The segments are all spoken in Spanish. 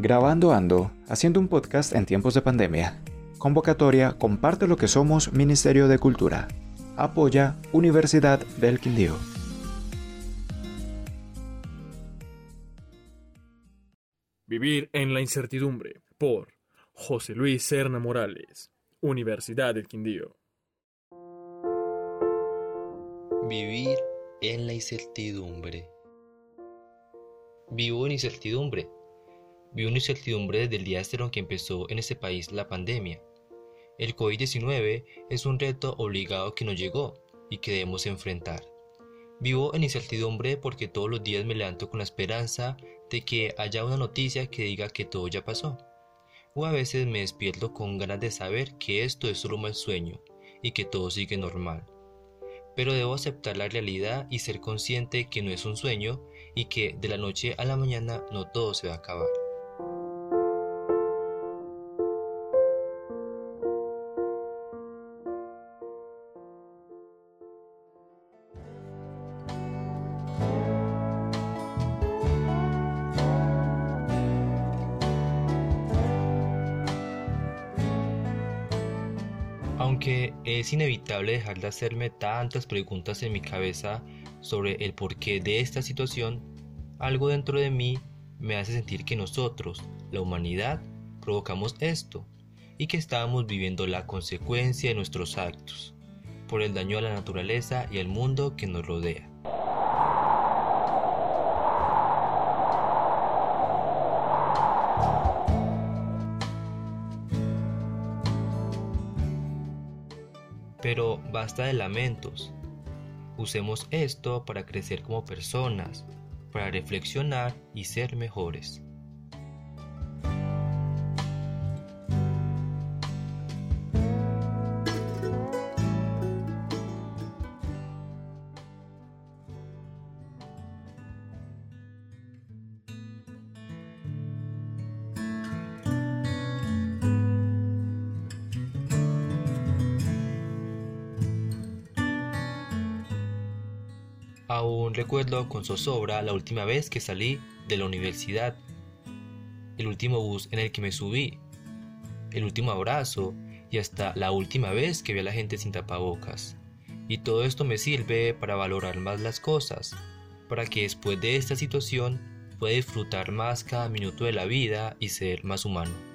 Grabando Ando, haciendo un podcast en tiempos de pandemia. Convocatoria Comparte lo que somos Ministerio de Cultura. Apoya Universidad del Quindío. Vivir en la incertidumbre por José Luis Serna Morales, Universidad del Quindío. Vivir en la incertidumbre. Vivo en incertidumbre. Vivo en incertidumbre desde el día cero en que empezó en este país la pandemia. El COVID-19 es un reto obligado que nos llegó y que debemos enfrentar. Vivo en incertidumbre porque todos los días me levanto con la esperanza de que haya una noticia que diga que todo ya pasó. O a veces me despierto con ganas de saber que esto es solo un mal sueño y que todo sigue normal. Pero debo aceptar la realidad y ser consciente que no es un sueño y que de la noche a la mañana no todo se va a acabar. Aunque es inevitable dejar de hacerme tantas preguntas en mi cabeza sobre el porqué de esta situación, algo dentro de mí me hace sentir que nosotros, la humanidad, provocamos esto y que estábamos viviendo la consecuencia de nuestros actos, por el daño a la naturaleza y al mundo que nos rodea. Pero basta de lamentos. Usemos esto para crecer como personas, para reflexionar y ser mejores. Aún recuerdo con zozobra la última vez que salí de la universidad, el último bus en el que me subí, el último abrazo y hasta la última vez que vi a la gente sin tapabocas. Y todo esto me sirve para valorar más las cosas, para que después de esta situación pueda disfrutar más cada minuto de la vida y ser más humano.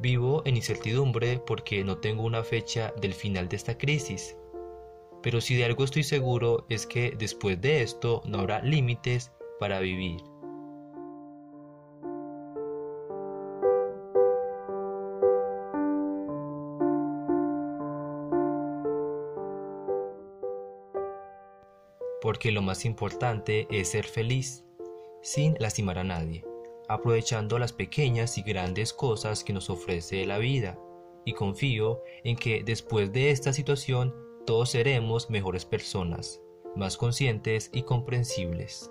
Vivo en incertidumbre porque no tengo una fecha del final de esta crisis. Pero si de algo estoy seguro es que después de esto no habrá límites para vivir. Porque lo más importante es ser feliz, sin lastimar a nadie aprovechando las pequeñas y grandes cosas que nos ofrece la vida, y confío en que después de esta situación todos seremos mejores personas, más conscientes y comprensibles.